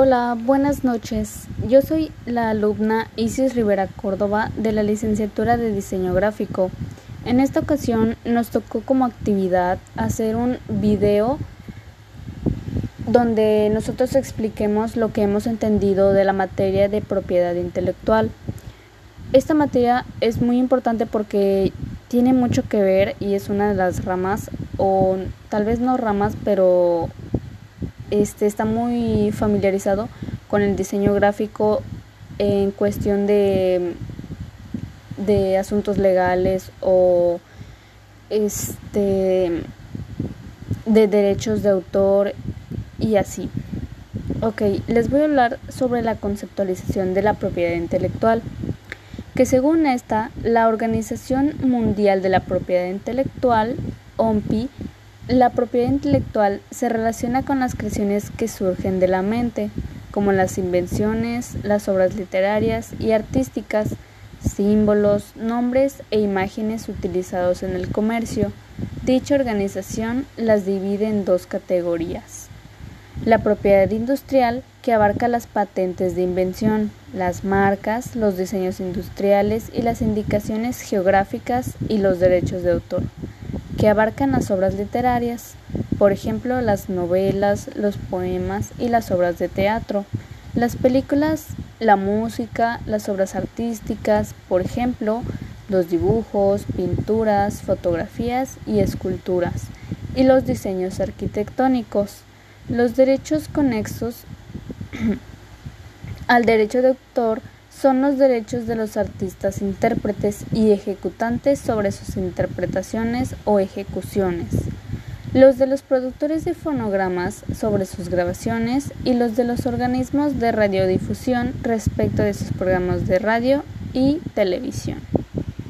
Hola, buenas noches. Yo soy la alumna Isis Rivera Córdoba de la licenciatura de diseño gráfico. En esta ocasión nos tocó como actividad hacer un video donde nosotros expliquemos lo que hemos entendido de la materia de propiedad intelectual. Esta materia es muy importante porque tiene mucho que ver y es una de las ramas, o tal vez no ramas, pero este, está muy familiarizado con el diseño gráfico en cuestión de, de asuntos legales o este de derechos de autor y así. Ok, les voy a hablar sobre la conceptualización de la propiedad intelectual, que según esta, la Organización Mundial de la Propiedad Intelectual, OMPI, la propiedad intelectual se relaciona con las creaciones que surgen de la mente, como las invenciones, las obras literarias y artísticas, símbolos, nombres e imágenes utilizados en el comercio. Dicha organización las divide en dos categorías. La propiedad industrial, que abarca las patentes de invención, las marcas, los diseños industriales y las indicaciones geográficas y los derechos de autor que abarcan las obras literarias, por ejemplo las novelas, los poemas y las obras de teatro, las películas, la música, las obras artísticas, por ejemplo los dibujos, pinturas, fotografías y esculturas, y los diseños arquitectónicos. Los derechos conexos al derecho de autor son los derechos de los artistas intérpretes y ejecutantes sobre sus interpretaciones o ejecuciones, los de los productores de fonogramas sobre sus grabaciones y los de los organismos de radiodifusión respecto de sus programas de radio y televisión.